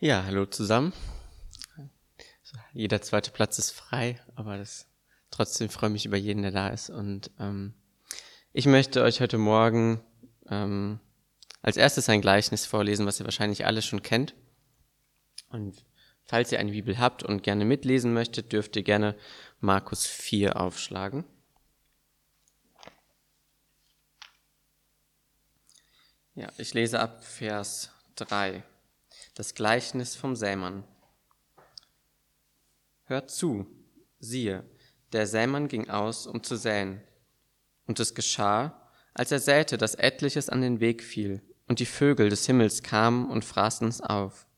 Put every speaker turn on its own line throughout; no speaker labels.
Ja, hallo zusammen. Jeder zweite Platz ist frei, aber das, trotzdem freue ich mich über jeden, der da ist. Und ähm, ich möchte euch heute Morgen ähm, als erstes ein Gleichnis vorlesen, was ihr wahrscheinlich alle schon kennt. Und falls ihr eine Bibel habt und gerne mitlesen möchtet, dürft ihr gerne Markus 4 aufschlagen. Ja, ich lese ab Vers 3 das Gleichnis vom Sämann. Hört zu, siehe, der Sämann ging aus, um zu säen. Und es geschah, als er säte, dass etliches an den Weg fiel, und die Vögel des Himmels kamen und fraßen es auf.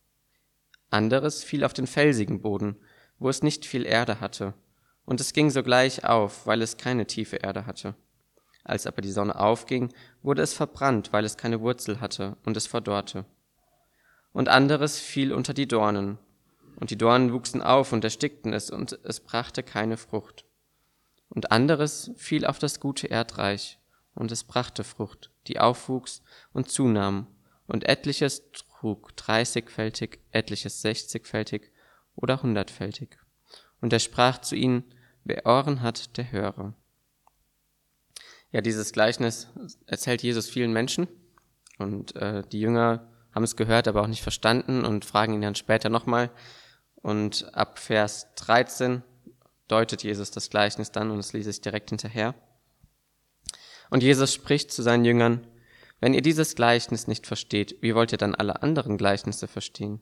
Anderes fiel auf den felsigen Boden, wo es nicht viel Erde hatte, und es ging sogleich auf, weil es keine tiefe Erde hatte. Als aber die Sonne aufging, wurde es verbrannt, weil es keine Wurzel hatte, und es verdorrte und anderes fiel unter die Dornen. Und die Dornen wuchsen auf und erstickten es, und es brachte keine Frucht. Und anderes fiel auf das gute Erdreich, und es brachte Frucht, die aufwuchs und zunahm, und etliches trug dreißigfältig, etliches sechzigfältig oder hundertfältig. Und er sprach zu ihnen, wer Ohren hat, der höre. Ja, dieses Gleichnis erzählt Jesus vielen Menschen, und äh, die Jünger haben es gehört, aber auch nicht verstanden und fragen ihn dann später nochmal. Und ab Vers 13 deutet Jesus das Gleichnis dann und es lese ich direkt hinterher. Und Jesus spricht zu seinen Jüngern, wenn ihr dieses Gleichnis nicht versteht, wie wollt ihr dann alle anderen Gleichnisse verstehen?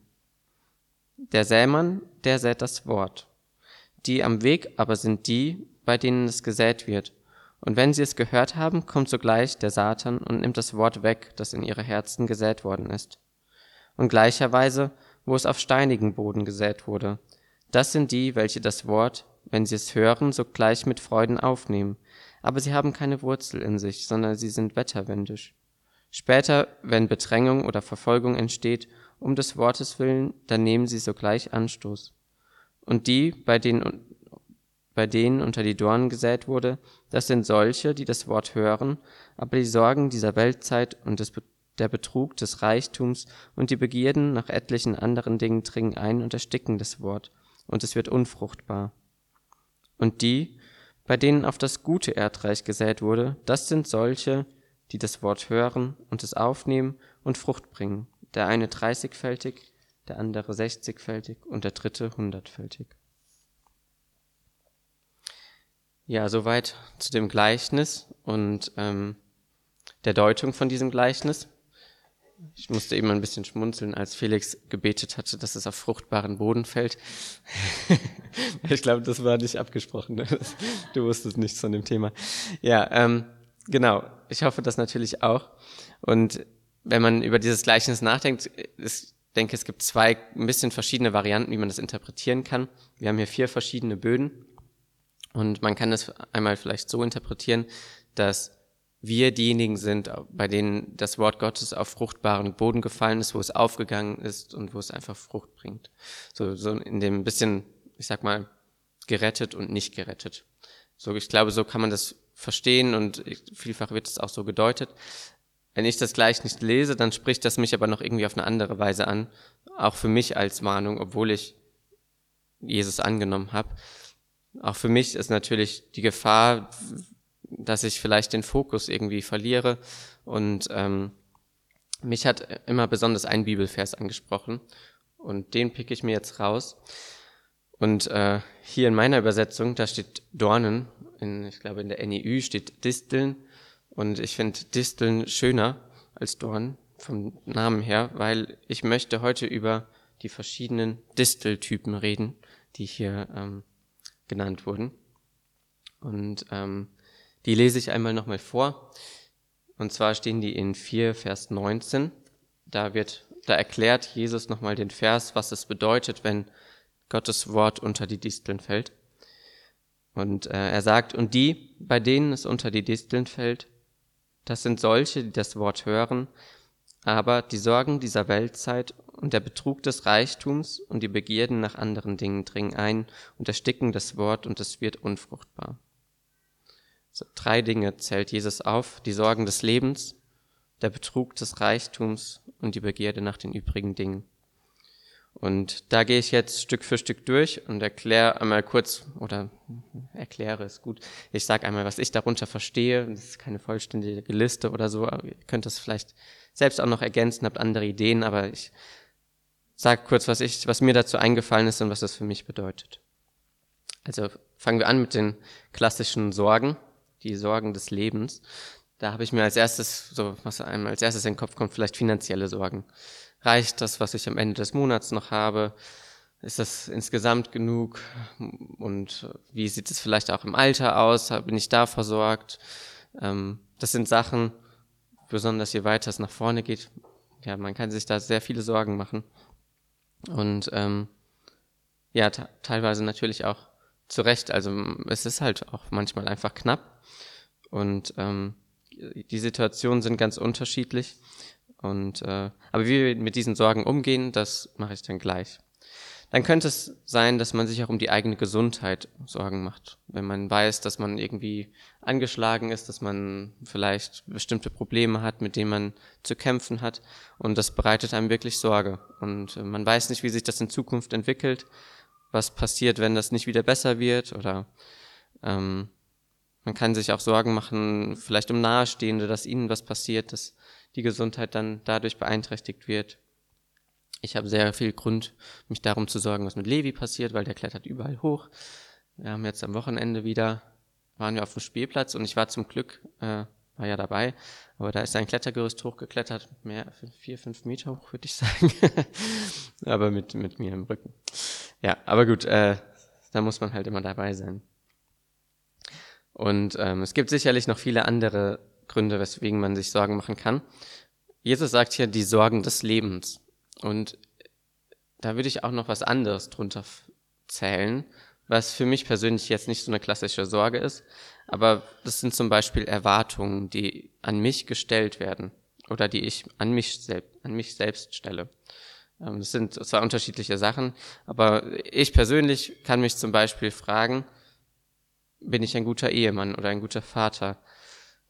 Der Sämann, der sät das Wort. Die am Weg aber sind die, bei denen es gesät wird. Und wenn sie es gehört haben, kommt sogleich der Satan und nimmt das Wort weg, das in ihre Herzen gesät worden ist. Und gleicherweise, wo es auf steinigen Boden gesät wurde, das sind die, welche das Wort, wenn sie es hören, sogleich mit Freuden aufnehmen, aber sie haben keine Wurzel in sich, sondern sie sind wetterwendisch. Später, wenn Bedrängung oder Verfolgung entsteht, um des Wortes willen, dann nehmen sie sogleich Anstoß. Und die, bei denen bei denen unter die Dornen gesät wurde, das sind solche, die das Wort hören, aber die Sorgen dieser Weltzeit und der Betrug des Reichtums und die Begierden nach etlichen anderen Dingen dringen ein und ersticken das Wort, und es wird unfruchtbar. Und die, bei denen auf das gute Erdreich gesät wurde, das sind solche, die das Wort hören und es aufnehmen und Frucht bringen, der eine dreißigfältig, der andere sechzigfältig und der dritte hundertfältig. Ja, soweit zu dem Gleichnis und ähm, der Deutung von diesem Gleichnis. Ich musste eben ein bisschen schmunzeln, als Felix gebetet hatte, dass es auf fruchtbaren Boden fällt. ich glaube, das war nicht abgesprochen. Ne? Du wusstest nichts von dem Thema. Ja, ähm, genau. Ich hoffe das natürlich auch. Und wenn man über dieses Gleichnis nachdenkt, ich denke, es gibt zwei ein bisschen verschiedene Varianten, wie man das interpretieren kann. Wir haben hier vier verschiedene Böden. Und man kann das einmal vielleicht so interpretieren, dass wir diejenigen sind, bei denen das Wort Gottes auf fruchtbaren Boden gefallen ist, wo es aufgegangen ist und wo es einfach Frucht bringt. So, so in dem bisschen, ich sag mal, gerettet und nicht gerettet. So, ich glaube, so kann man das verstehen und vielfach wird es auch so gedeutet. Wenn ich das gleich nicht lese, dann spricht das mich aber noch irgendwie auf eine andere Weise an, auch für mich als Mahnung, obwohl ich Jesus angenommen habe. Auch für mich ist natürlich die Gefahr, dass ich vielleicht den Fokus irgendwie verliere. Und ähm, mich hat immer besonders ein Bibelvers angesprochen. Und den pick ich mir jetzt raus. Und äh, hier in meiner Übersetzung, da steht Dornen. In, ich glaube, in der NEU steht Disteln. Und ich finde Disteln schöner als Dornen vom Namen her, weil ich möchte heute über die verschiedenen Disteltypen reden, die hier ähm, genannt wurden. Und ähm, die lese ich einmal nochmal vor. Und zwar stehen die in 4, Vers 19. Da wird, da erklärt Jesus nochmal den Vers, was es bedeutet, wenn Gottes Wort unter die Disteln fällt. Und äh, er sagt, und die, bei denen es unter die Disteln fällt, das sind solche, die das Wort hören, aber die Sorgen dieser Weltzeit und der Betrug des Reichtums und die Begierden nach anderen Dingen dringen ein und ersticken das Wort und es wird unfruchtbar. So, drei Dinge zählt Jesus auf, die Sorgen des Lebens, der Betrug des Reichtums und die Begierde nach den übrigen Dingen. Und da gehe ich jetzt Stück für Stück durch und erkläre einmal kurz, oder erkläre es gut, ich sage einmal, was ich darunter verstehe. Das ist keine vollständige Liste oder so, ihr könnt das vielleicht selbst auch noch ergänzen, habt andere Ideen, aber ich sage kurz, was, ich, was mir dazu eingefallen ist und was das für mich bedeutet. Also fangen wir an mit den klassischen Sorgen, die Sorgen des Lebens. Da habe ich mir als erstes, so was einem als erstes in den Kopf kommt, vielleicht finanzielle Sorgen. Reicht das, was ich am Ende des Monats noch habe? Ist das insgesamt genug? Und wie sieht es vielleicht auch im Alter aus? Bin ich da versorgt? Ähm, das sind Sachen, besonders je weiter es nach vorne geht. Ja, man kann sich da sehr viele Sorgen machen. Und ähm, ja, teilweise natürlich auch zu Recht. Also es ist halt auch manchmal einfach knapp. Und ähm, die Situationen sind ganz unterschiedlich. Und äh, aber wie wir mit diesen Sorgen umgehen, das mache ich dann gleich. Dann könnte es sein, dass man sich auch um die eigene Gesundheit Sorgen macht. Wenn man weiß, dass man irgendwie angeschlagen ist, dass man vielleicht bestimmte Probleme hat, mit denen man zu kämpfen hat. Und das bereitet einem wirklich Sorge. Und äh, man weiß nicht, wie sich das in Zukunft entwickelt, was passiert, wenn das nicht wieder besser wird. Oder ähm, man kann sich auch Sorgen machen, vielleicht um Nahestehende, dass ihnen was passiert, dass die Gesundheit dann dadurch beeinträchtigt wird. Ich habe sehr viel Grund, mich darum zu sorgen, was mit Levi passiert, weil der klettert überall hoch. Wir haben jetzt am Wochenende wieder, waren wir auf dem Spielplatz und ich war zum Glück, äh, war ja dabei, aber da ist ein Klettergerüst hochgeklettert, mehr, vier, fünf Meter hoch, würde ich sagen. aber mit, mit mir im Rücken. Ja, aber gut, äh, da muss man halt immer dabei sein. Und ähm, es gibt sicherlich noch viele andere Gründe, weswegen man sich Sorgen machen kann. Jesus sagt hier die Sorgen des Lebens. Und da würde ich auch noch was anderes drunter zählen, was für mich persönlich jetzt nicht so eine klassische Sorge ist, aber das sind zum Beispiel Erwartungen, die an mich gestellt werden oder die ich an mich, selbst, an mich selbst stelle. Ähm, das sind zwar unterschiedliche Sachen, aber ich persönlich kann mich zum Beispiel fragen, bin ich ein guter Ehemann oder ein guter Vater?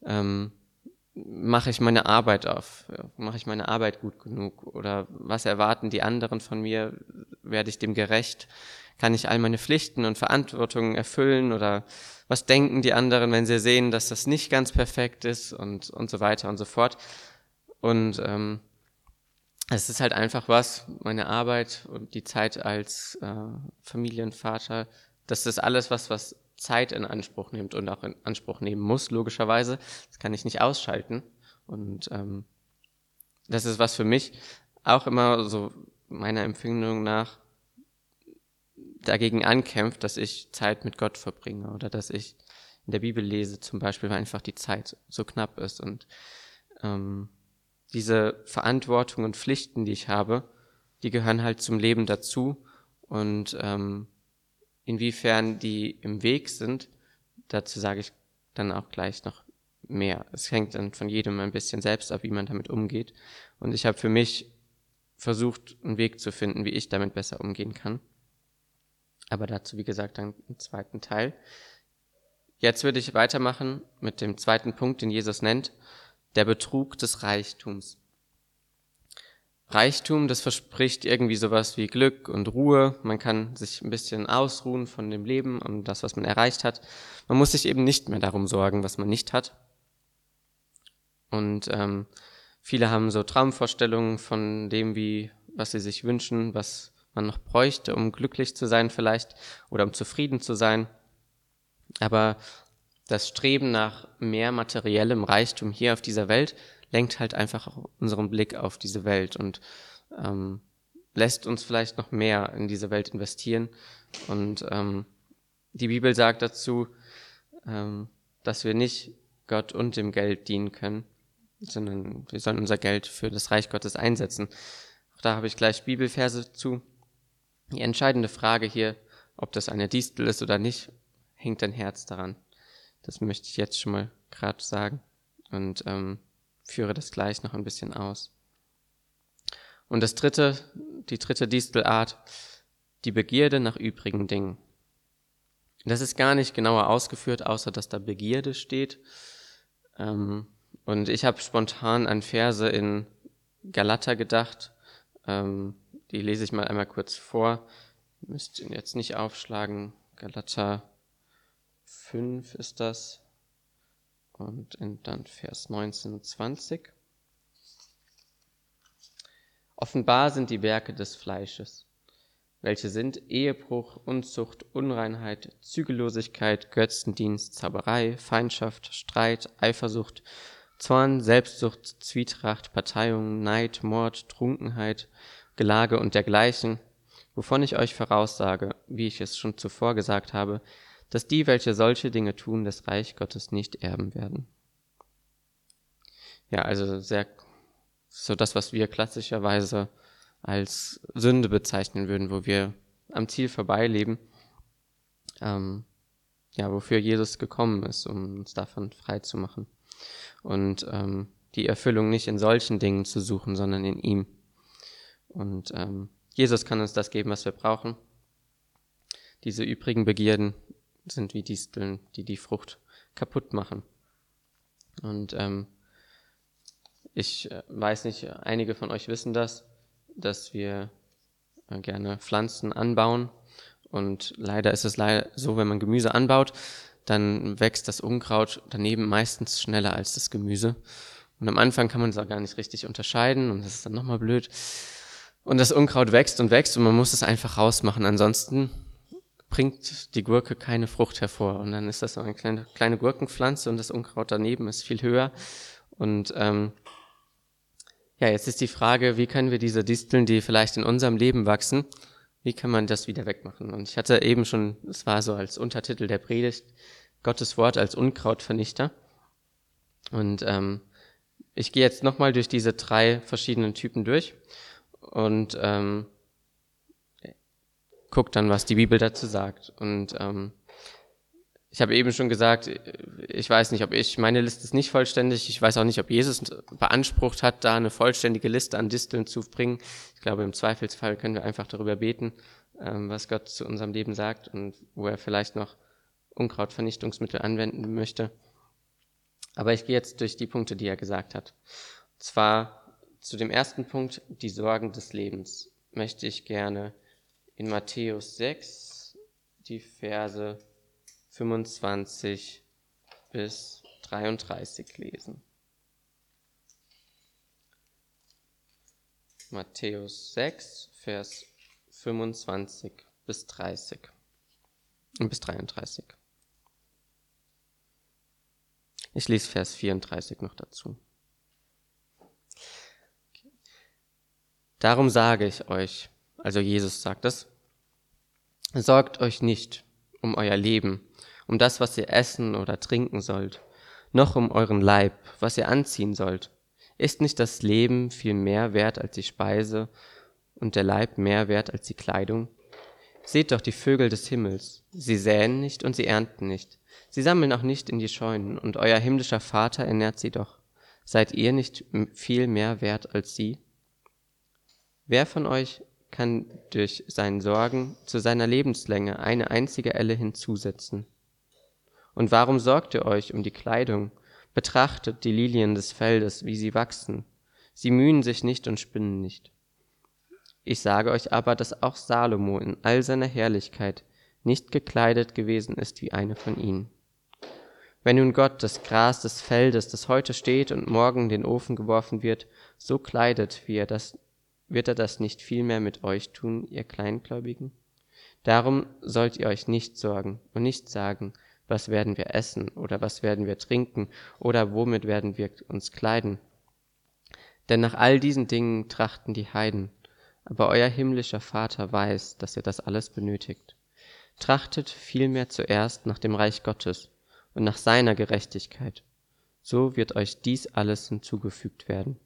Ähm, mache ich meine Arbeit auf? Mache ich meine Arbeit gut genug? Oder was erwarten die anderen von mir? Werde ich dem gerecht? Kann ich all meine Pflichten und Verantwortungen erfüllen? Oder was denken die anderen, wenn sie sehen, dass das nicht ganz perfekt ist? Und, und so weiter und so fort. Und ähm, es ist halt einfach was, meine Arbeit und die Zeit als äh, Familienvater, das ist alles was, was Zeit in Anspruch nimmt und auch in Anspruch nehmen muss, logischerweise. Das kann ich nicht ausschalten. Und ähm, das ist was für mich auch immer so meiner Empfindung nach dagegen ankämpft, dass ich Zeit mit Gott verbringe oder dass ich in der Bibel lese zum Beispiel, weil einfach die Zeit so knapp ist. Und ähm, diese Verantwortung und Pflichten, die ich habe, die gehören halt zum Leben dazu. Und ähm, Inwiefern die im Weg sind, dazu sage ich dann auch gleich noch mehr. Es hängt dann von jedem ein bisschen selbst ab, wie man damit umgeht. Und ich habe für mich versucht, einen Weg zu finden, wie ich damit besser umgehen kann. Aber dazu, wie gesagt, dann im zweiten Teil. Jetzt würde ich weitermachen mit dem zweiten Punkt, den Jesus nennt, der Betrug des Reichtums. Reichtum, das verspricht irgendwie sowas wie Glück und Ruhe. Man kann sich ein bisschen ausruhen von dem Leben und das, was man erreicht hat. Man muss sich eben nicht mehr darum sorgen, was man nicht hat. Und ähm, viele haben so Traumvorstellungen von dem, wie was sie sich wünschen, was man noch bräuchte, um glücklich zu sein vielleicht oder um zufrieden zu sein. Aber das Streben nach mehr materiellem Reichtum hier auf dieser Welt lenkt halt einfach unseren Blick auf diese Welt und ähm, lässt uns vielleicht noch mehr in diese Welt investieren. Und ähm, die Bibel sagt dazu, ähm, dass wir nicht Gott und dem Geld dienen können, sondern wir sollen unser Geld für das Reich Gottes einsetzen. Auch da habe ich gleich Bibelverse zu. Die entscheidende Frage hier, ob das eine Distel ist oder nicht, hängt dein Herz daran. Das möchte ich jetzt schon mal gerade sagen. Und ähm, führe das gleich noch ein bisschen aus. Und das dritte, die dritte Distelart, die Begierde nach übrigen Dingen. Das ist gar nicht genauer ausgeführt, außer dass da Begierde steht. Ähm, und ich habe spontan an Verse in Galater gedacht. Ähm, die lese ich mal einmal kurz vor. Müsst ihr jetzt nicht aufschlagen. Galater 5 ist das. Und dann Vers 19 und 20. Offenbar sind die Werke des Fleisches, welche sind Ehebruch, Unzucht, Unreinheit, Zügellosigkeit, Götzendienst, Zauberei, Feindschaft, Streit, Eifersucht, Zorn, Selbstsucht, Zwietracht, Parteiung, Neid, Mord, Trunkenheit, Gelage und dergleichen, wovon ich euch voraussage, wie ich es schon zuvor gesagt habe, dass die, welche solche Dinge tun, das Reich Gottes nicht erben werden. Ja, also sehr so das, was wir klassischerweise als Sünde bezeichnen würden, wo wir am Ziel vorbeileben, ähm, ja, wofür Jesus gekommen ist, um uns davon frei zu machen. Und ähm, die Erfüllung nicht in solchen Dingen zu suchen, sondern in ihm. Und ähm, Jesus kann uns das geben, was wir brauchen. Diese übrigen Begierden sind wie Disteln, die die Frucht kaputt machen. Und ähm, ich äh, weiß nicht, einige von euch wissen das, dass wir äh, gerne Pflanzen anbauen. Und leider ist es leider so, wenn man Gemüse anbaut, dann wächst das Unkraut daneben meistens schneller als das Gemüse. Und am Anfang kann man es auch gar nicht richtig unterscheiden und das ist dann nochmal blöd. Und das Unkraut wächst und wächst und man muss es einfach rausmachen. Ansonsten bringt die Gurke keine Frucht hervor. Und dann ist das so eine kleine, kleine Gurkenpflanze und das Unkraut daneben ist viel höher. Und ähm, ja, jetzt ist die Frage, wie können wir diese Disteln, die vielleicht in unserem Leben wachsen, wie kann man das wieder wegmachen? Und ich hatte eben schon, es war so als Untertitel der Predigt, Gottes Wort als Unkrautvernichter. Und ähm, ich gehe jetzt nochmal durch diese drei verschiedenen Typen durch und ähm, guck dann, was die Bibel dazu sagt. Und ähm, ich habe eben schon gesagt, ich weiß nicht, ob ich, meine Liste ist nicht vollständig. Ich weiß auch nicht, ob Jesus beansprucht hat, da eine vollständige Liste an Disteln zu bringen. Ich glaube, im Zweifelsfall können wir einfach darüber beten, ähm, was Gott zu unserem Leben sagt und wo er vielleicht noch Unkrautvernichtungsmittel anwenden möchte. Aber ich gehe jetzt durch die Punkte, die er gesagt hat. Und zwar zu dem ersten Punkt, die Sorgen des Lebens, möchte ich gerne in Matthäus 6 die Verse 25 bis 33 lesen. Matthäus 6, Vers 25 bis 30 und bis 33. Ich lese Vers 34 noch dazu. Darum sage ich euch, also Jesus sagt es, sorgt euch nicht um euer Leben, um das, was ihr essen oder trinken sollt, noch um euren Leib, was ihr anziehen sollt. Ist nicht das Leben viel mehr wert als die Speise und der Leib mehr wert als die Kleidung? Seht doch die Vögel des Himmels, sie säen nicht und sie ernten nicht, sie sammeln auch nicht in die Scheunen, und euer himmlischer Vater ernährt sie doch. Seid ihr nicht viel mehr wert als sie? Wer von euch kann durch seinen Sorgen zu seiner Lebenslänge eine einzige Elle hinzusetzen? Und warum sorgt ihr euch um die Kleidung? Betrachtet die Lilien des Feldes, wie sie wachsen. Sie mühen sich nicht und spinnen nicht. Ich sage euch aber, dass auch Salomo in all seiner Herrlichkeit nicht gekleidet gewesen ist wie eine von ihnen. Wenn nun Gott das Gras des Feldes, das heute steht und morgen in den Ofen geworfen wird, so kleidet, wie er das, wird er das nicht vielmehr mit euch tun, ihr Kleingläubigen? Darum sollt ihr euch nicht sorgen und nicht sagen, was werden wir essen oder was werden wir trinken oder womit werden wir uns kleiden. Denn nach all diesen Dingen trachten die Heiden, aber euer himmlischer Vater weiß, dass ihr das alles benötigt. Trachtet vielmehr zuerst nach dem Reich Gottes und nach seiner Gerechtigkeit, so wird euch dies alles hinzugefügt werden.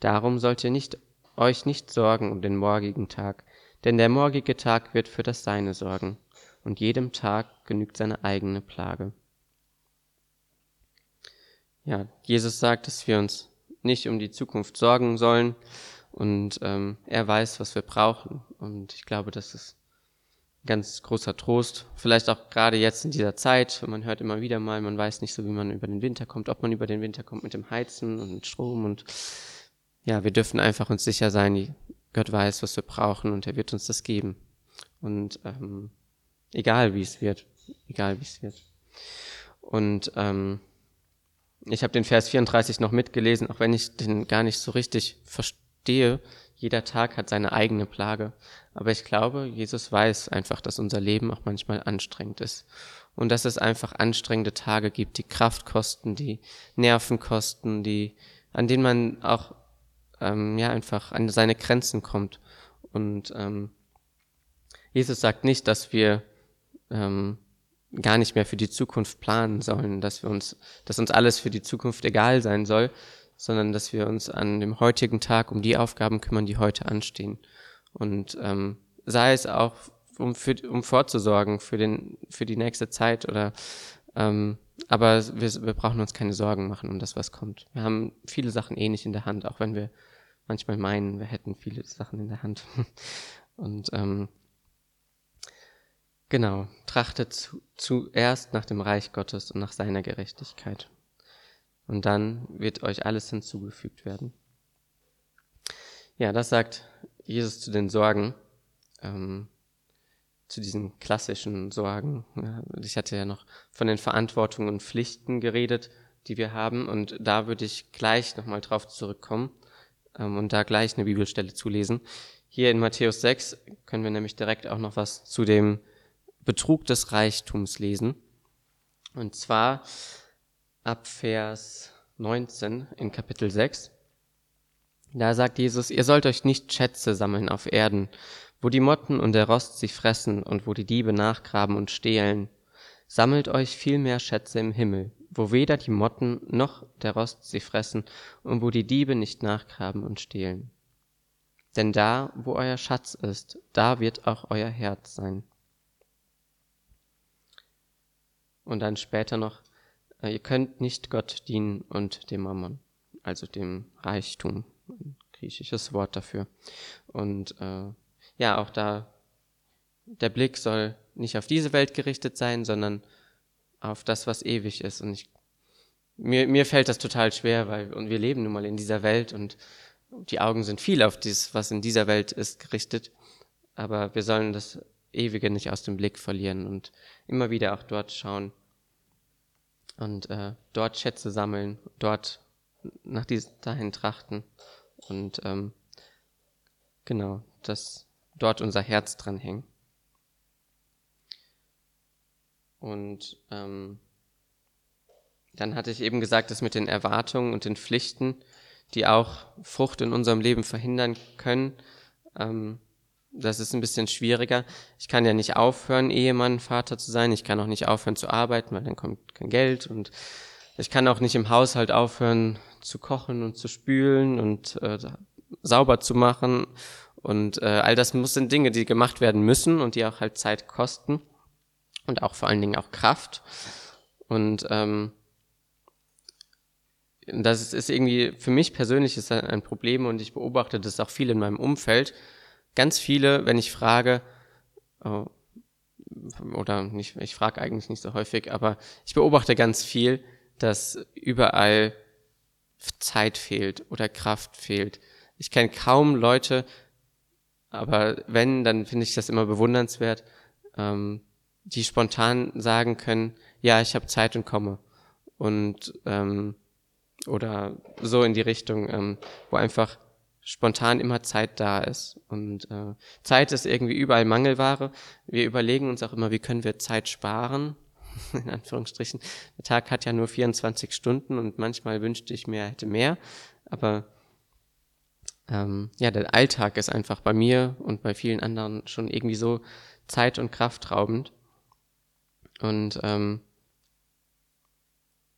Darum sollt ihr nicht, euch nicht sorgen um den morgigen Tag, denn der morgige Tag wird für das Seine sorgen und jedem Tag genügt seine eigene Plage. Ja, Jesus sagt, dass wir uns nicht um die Zukunft sorgen sollen und ähm, er weiß, was wir brauchen. Und ich glaube, das ist ein ganz großer Trost. Vielleicht auch gerade jetzt in dieser Zeit, man hört immer wieder mal, man weiß nicht so, wie man über den Winter kommt, ob man über den Winter kommt mit dem Heizen und Strom und ja, wir dürfen einfach uns sicher sein, Gott weiß, was wir brauchen und er wird uns das geben. Und ähm, egal wie es wird, egal wie es wird. Und ähm, ich habe den Vers 34 noch mitgelesen, auch wenn ich den gar nicht so richtig verstehe. Jeder Tag hat seine eigene Plage. Aber ich glaube, Jesus weiß einfach, dass unser Leben auch manchmal anstrengend ist. Und dass es einfach anstrengende Tage gibt, die Kraft kosten, die Nerven kosten, die, an denen man auch ähm, ja einfach an seine Grenzen kommt. Und ähm, Jesus sagt nicht, dass wir ähm, gar nicht mehr für die Zukunft planen sollen, dass wir uns, dass uns alles für die Zukunft egal sein soll, sondern dass wir uns an dem heutigen Tag um die Aufgaben kümmern, die heute anstehen. Und ähm, sei es auch, um, für, um vorzusorgen für, den, für die nächste Zeit oder ähm, aber wir, wir brauchen uns keine Sorgen machen um das, was kommt. Wir haben viele Sachen eh nicht in der Hand, auch wenn wir manchmal meinen, wir hätten viele Sachen in der Hand. Und ähm, genau, trachtet zu, zuerst nach dem Reich Gottes und nach seiner Gerechtigkeit. Und dann wird euch alles hinzugefügt werden. Ja, das sagt Jesus zu den Sorgen, ähm, zu diesen klassischen Sorgen. Ich hatte ja noch von den Verantwortungen und Pflichten geredet, die wir haben. Und da würde ich gleich nochmal drauf zurückkommen und da gleich eine Bibelstelle zulesen. Hier in Matthäus 6 können wir nämlich direkt auch noch was zu dem Betrug des Reichtums lesen. Und zwar ab Vers 19 in Kapitel 6. Da sagt Jesus, ihr sollt euch nicht Schätze sammeln auf Erden, wo die Motten und der Rost sie fressen und wo die Diebe nachgraben und stehlen. Sammelt euch vielmehr Schätze im Himmel, wo weder die Motten noch der Rost sie fressen und wo die Diebe nicht nachgraben und stehlen. Denn da, wo euer Schatz ist, da wird auch euer Herz sein. Und dann später noch, äh, ihr könnt nicht Gott dienen und dem Mammon, also dem Reichtum, ein griechisches Wort dafür. Und äh, ja, auch da, der Blick soll nicht auf diese Welt gerichtet sein, sondern auf das, was ewig ist. Und ich, mir, mir fällt das total schwer, weil und wir leben nun mal in dieser Welt und die Augen sind viel auf das, was in dieser Welt ist, gerichtet. Aber wir sollen das Ewige nicht aus dem Blick verlieren und immer wieder auch dort schauen und äh, dort Schätze sammeln, dort nach dies, dahin trachten und ähm, genau, dass dort unser Herz dran hängt. Und ähm, dann hatte ich eben gesagt, dass mit den Erwartungen und den Pflichten, die auch Frucht in unserem Leben verhindern können, ähm, das ist ein bisschen schwieriger. Ich kann ja nicht aufhören, Ehemann, Vater zu sein. Ich kann auch nicht aufhören zu arbeiten, weil dann kommt kein Geld. Und ich kann auch nicht im Haushalt aufhören zu kochen und zu spülen und äh, sauber zu machen. Und äh, all das muss sind Dinge, die gemacht werden müssen und die auch halt Zeit kosten und auch vor allen Dingen auch Kraft. Und ähm, das ist irgendwie für mich persönlich ist ein Problem und ich beobachte das auch viel in meinem Umfeld. Ganz viele, wenn ich frage, oh, oder nicht, ich frage eigentlich nicht so häufig, aber ich beobachte ganz viel, dass überall Zeit fehlt oder Kraft fehlt. Ich kenne kaum Leute, aber wenn, dann finde ich das immer bewundernswert, ähm, die spontan sagen können, ja, ich habe Zeit und komme. Und ähm, oder so in die Richtung, ähm, wo einfach spontan immer Zeit da ist. Und äh, Zeit ist irgendwie überall Mangelware. Wir überlegen uns auch immer, wie können wir Zeit sparen, in Anführungsstrichen. Der Tag hat ja nur 24 Stunden und manchmal wünschte ich mir, er hätte mehr. Aber ähm, ja, der Alltag ist einfach bei mir und bei vielen anderen schon irgendwie so zeit- und kraftraubend. Und ähm,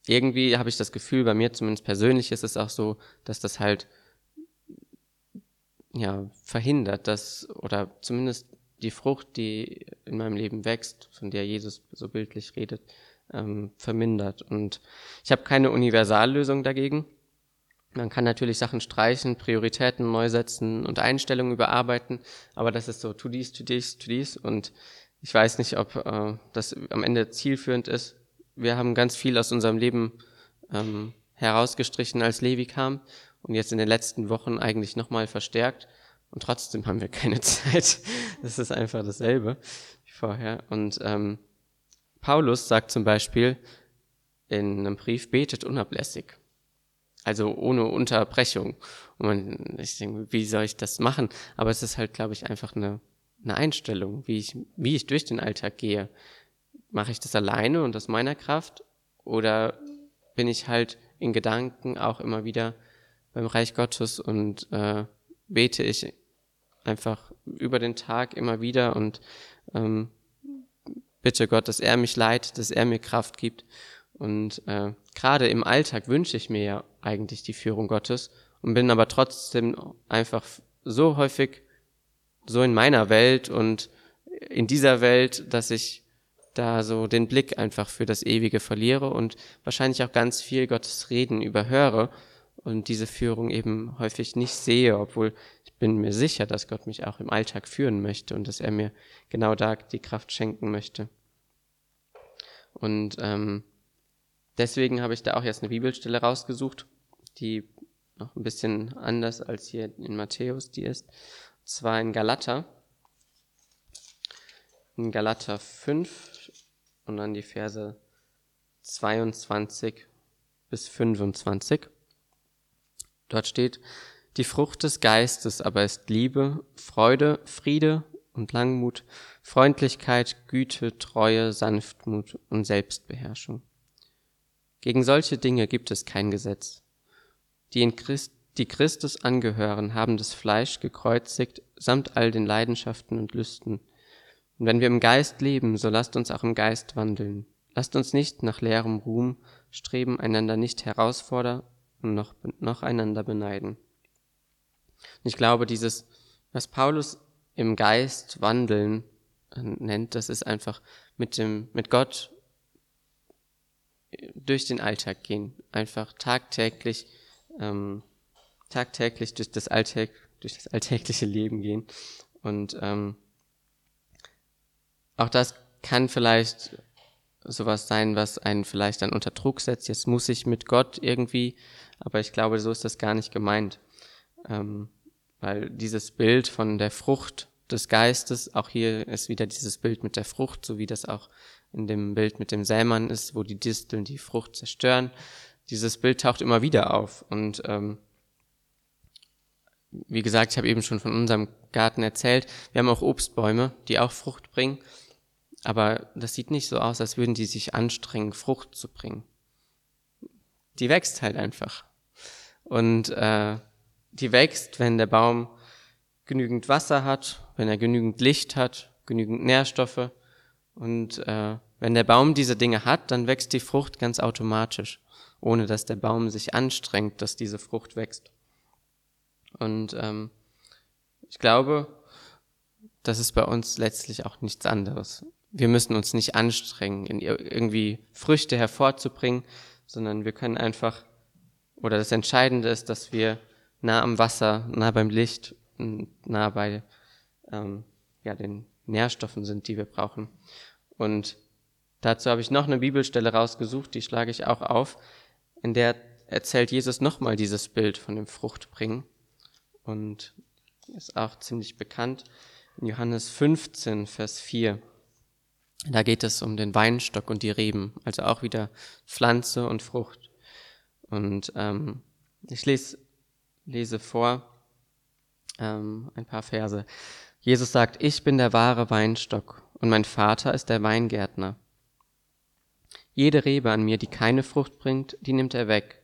irgendwie habe ich das Gefühl, bei mir zumindest persönlich ist es auch so, dass das halt ja verhindert, dass oder zumindest die Frucht, die in meinem Leben wächst, von der Jesus so bildlich redet, ähm, vermindert. Und ich habe keine Universallösung dagegen. Man kann natürlich Sachen streichen, Prioritäten neu setzen und Einstellungen überarbeiten, aber das ist so, tu dies, tu dies, tu dies und ich weiß nicht, ob äh, das am Ende zielführend ist. Wir haben ganz viel aus unserem Leben ähm, herausgestrichen, als Levi kam und jetzt in den letzten Wochen eigentlich nochmal verstärkt Und trotzdem haben wir keine Zeit. Das ist einfach dasselbe wie vorher. Und ähm, Paulus sagt zum Beispiel in einem Brief, betet unablässig. Also ohne Unterbrechung. Und man, ich denke, wie soll ich das machen? Aber es ist halt, glaube ich, einfach eine, eine Einstellung, wie ich, wie ich durch den Alltag gehe. Mache ich das alleine und aus meiner Kraft? Oder bin ich halt in Gedanken auch immer wieder beim Reich Gottes und äh, bete ich einfach über den Tag immer wieder und ähm, bitte Gott, dass er mich leitet, dass er mir Kraft gibt. Und äh, gerade im Alltag wünsche ich mir ja eigentlich die Führung Gottes und bin aber trotzdem einfach so häufig so in meiner Welt und in dieser Welt, dass ich da so den Blick einfach für das Ewige verliere und wahrscheinlich auch ganz viel Gottes Reden überhöre und diese Führung eben häufig nicht sehe, obwohl ich bin mir sicher, dass Gott mich auch im Alltag führen möchte und dass er mir genau da die Kraft schenken möchte. Und ähm, deswegen habe ich da auch jetzt eine Bibelstelle rausgesucht, die noch ein bisschen anders als hier in Matthäus die ist. Zwar in Galater. In Galater 5 und dann die Verse 22 bis 25. Dort steht, die Frucht des Geistes aber ist Liebe, Freude, Friede und Langmut, Freundlichkeit, Güte, Treue, Sanftmut und Selbstbeherrschung. Gegen solche Dinge gibt es kein Gesetz. Die, in Christ, die Christus angehören, haben das Fleisch gekreuzigt, samt all den Leidenschaften und Lüsten. Und wenn wir im Geist leben, so lasst uns auch im Geist wandeln. Lasst uns nicht nach leerem Ruhm streben, einander nicht herausfordern, und noch, noch einander beneiden. Und ich glaube, dieses, was Paulus im Geist wandeln äh, nennt, das ist einfach mit dem, mit Gott durch den Alltag gehen, einfach tagtäglich, ähm, tagtäglich durch das Alltag, durch das alltägliche Leben gehen. Und ähm, auch das kann vielleicht sowas sein, was einen vielleicht dann unter Druck setzt. Jetzt muss ich mit Gott irgendwie aber ich glaube, so ist das gar nicht gemeint. Ähm, weil dieses Bild von der Frucht des Geistes, auch hier ist wieder dieses Bild mit der Frucht, so wie das auch in dem Bild mit dem Sämann ist, wo die Disteln die Frucht zerstören. Dieses Bild taucht immer wieder auf. Und ähm, wie gesagt, ich habe eben schon von unserem Garten erzählt. Wir haben auch Obstbäume, die auch Frucht bringen. Aber das sieht nicht so aus, als würden die sich anstrengen, Frucht zu bringen. Die wächst halt einfach. Und äh, die wächst, wenn der Baum genügend Wasser hat, wenn er genügend Licht hat, genügend Nährstoffe. Und äh, wenn der Baum diese Dinge hat, dann wächst die Frucht ganz automatisch, ohne dass der Baum sich anstrengt, dass diese Frucht wächst. Und ähm, ich glaube, das ist bei uns letztlich auch nichts anderes. Wir müssen uns nicht anstrengen, irgendwie Früchte hervorzubringen, sondern wir können einfach oder das Entscheidende ist, dass wir nah am Wasser, nah beim Licht, nah bei ähm, ja, den Nährstoffen sind, die wir brauchen. Und dazu habe ich noch eine Bibelstelle rausgesucht, die schlage ich auch auf, in der erzählt Jesus nochmal dieses Bild von dem Fruchtbringen und ist auch ziemlich bekannt. In Johannes 15, Vers 4. Da geht es um den Weinstock und die Reben, also auch wieder Pflanze und Frucht. Und ähm, ich lese, lese vor ähm, ein paar Verse. Jesus sagt, ich bin der wahre Weinstock und mein Vater ist der Weingärtner. Jede Rebe an mir, die keine Frucht bringt, die nimmt er weg.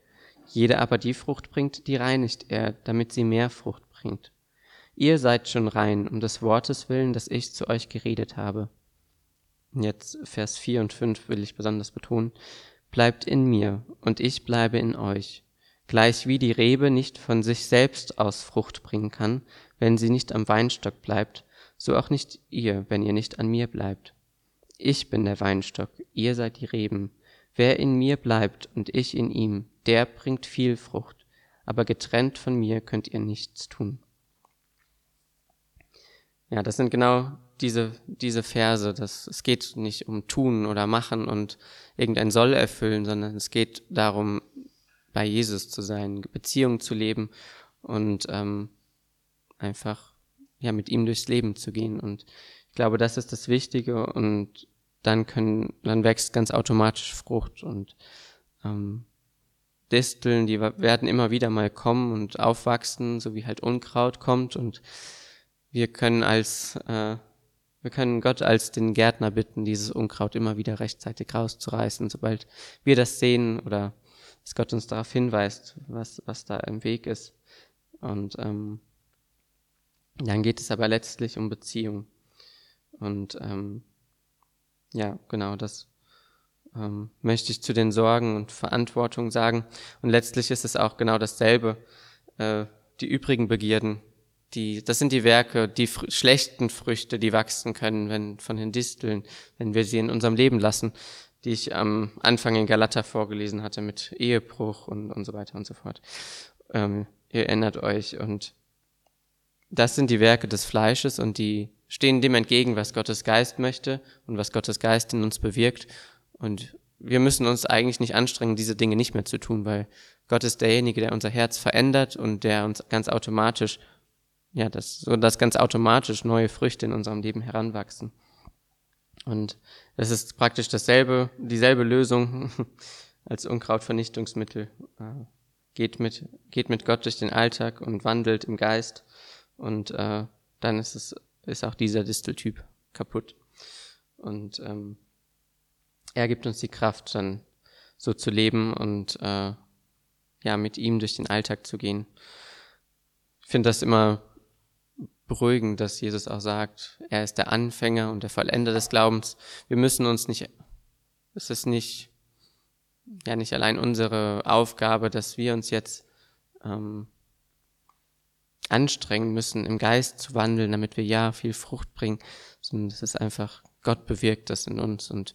Jede aber, die Frucht bringt, die reinigt er, damit sie mehr Frucht bringt. Ihr seid schon rein, um des Wortes willen, das ich zu euch geredet habe. Jetzt Vers 4 und 5 will ich besonders betonen. Bleibt in mir, und ich bleibe in euch. Gleich wie die Rebe nicht von sich selbst aus Frucht bringen kann, wenn sie nicht am Weinstock bleibt, so auch nicht ihr, wenn ihr nicht an mir bleibt. Ich bin der Weinstock, ihr seid die Reben. Wer in mir bleibt und ich in ihm, der bringt viel Frucht, aber getrennt von mir könnt ihr nichts tun. Ja, das sind genau diese, diese Verse. dass es geht nicht um tun oder machen und irgendein Soll erfüllen, sondern es geht darum, bei Jesus zu sein, Beziehung zu leben und ähm, einfach ja, mit ihm durchs Leben zu gehen. Und ich glaube, das ist das Wichtige und dann können, dann wächst ganz automatisch Frucht und ähm, Disteln, die werden immer wieder mal kommen und aufwachsen, so wie halt Unkraut kommt und wir können als äh, wir können Gott als den Gärtner bitten, dieses Unkraut immer wieder rechtzeitig rauszureißen, sobald wir das sehen oder dass Gott uns darauf hinweist, was, was da im Weg ist. Und ähm, dann geht es aber letztlich um Beziehung. Und ähm, ja, genau, das ähm, möchte ich zu den Sorgen und Verantwortung sagen. Und letztlich ist es auch genau dasselbe. Äh, die übrigen Begierden, die, das sind die Werke, die fr schlechten Früchte, die wachsen können, wenn von den Disteln, wenn wir sie in unserem Leben lassen, die ich am Anfang in Galater vorgelesen hatte mit Ehebruch und, und so weiter und so fort. Ähm, ihr erinnert euch und das sind die Werke des Fleisches und die stehen dem entgegen, was Gottes Geist möchte und was Gottes Geist in uns bewirkt. Und wir müssen uns eigentlich nicht anstrengen, diese Dinge nicht mehr zu tun, weil Gott ist derjenige, der unser Herz verändert und der uns ganz automatisch ja, das, so dass ganz automatisch neue Früchte in unserem Leben heranwachsen. Und das ist praktisch dasselbe, dieselbe Lösung als Unkrautvernichtungsmittel. Äh, geht mit, geht mit Gott durch den Alltag und wandelt im Geist. Und äh, dann ist es, ist auch dieser Disteltyp kaputt. Und ähm, er gibt uns die Kraft, dann so zu leben und äh, ja, mit ihm durch den Alltag zu gehen. Ich finde das immer beruhigend, dass Jesus auch sagt, er ist der Anfänger und der Vollender des Glaubens. Wir müssen uns nicht, es ist nicht, ja nicht allein unsere Aufgabe, dass wir uns jetzt ähm, anstrengen müssen, im Geist zu wandeln, damit wir ja viel Frucht bringen, sondern es ist einfach, Gott bewirkt das in uns und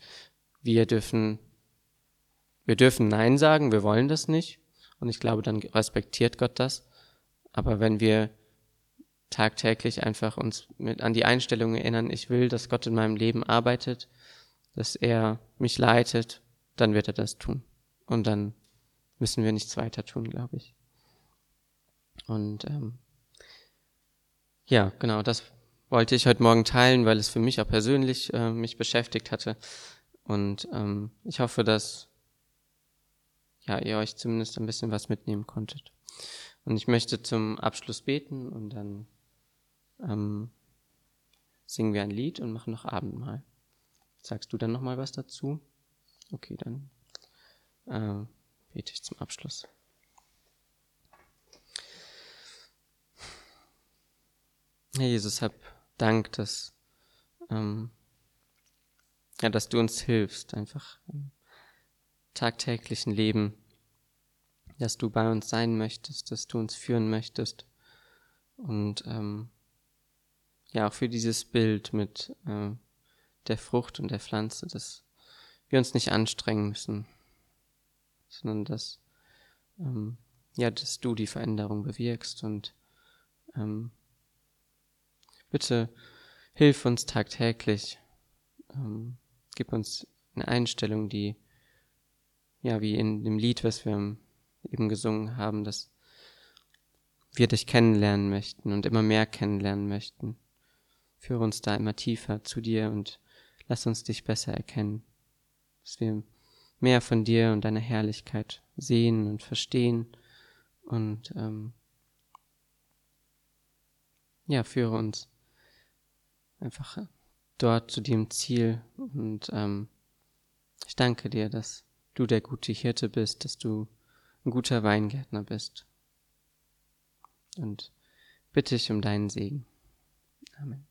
wir dürfen, wir dürfen Nein sagen, wir wollen das nicht und ich glaube, dann respektiert Gott das. Aber wenn wir tagtäglich einfach uns mit an die Einstellung erinnern, ich will, dass Gott in meinem Leben arbeitet, dass er mich leitet, dann wird er das tun. Und dann müssen wir nichts weiter tun, glaube ich. Und ähm, ja, genau, das wollte ich heute Morgen teilen, weil es für mich auch persönlich äh, mich beschäftigt hatte. Und ähm, ich hoffe, dass ja, ihr euch zumindest ein bisschen was mitnehmen konntet. Und ich möchte zum Abschluss beten und dann ähm, singen wir ein Lied und machen noch Abendmahl. Sagst du dann noch mal was dazu? Okay, dann äh, bete ich zum Abschluss. Herr Jesus, hab Dank, dass, ähm, ja, dass du uns hilfst, einfach im tagtäglichen Leben, dass du bei uns sein möchtest, dass du uns führen möchtest. Und ähm, ja auch für dieses Bild mit äh, der Frucht und der Pflanze, dass wir uns nicht anstrengen müssen, sondern dass ähm, ja, dass du die Veränderung bewirkst und ähm, bitte hilf uns tagtäglich, ähm, gib uns eine Einstellung, die ja wie in dem Lied, was wir eben gesungen haben, dass wir dich kennenlernen möchten und immer mehr kennenlernen möchten. Führe uns da immer tiefer zu dir und lass uns dich besser erkennen, dass wir mehr von dir und deiner Herrlichkeit sehen und verstehen und ähm, ja, führe uns einfach dort zu dem Ziel und ähm, ich danke dir, dass du der gute Hirte bist, dass du ein guter Weingärtner bist und bitte ich um deinen Segen. Amen.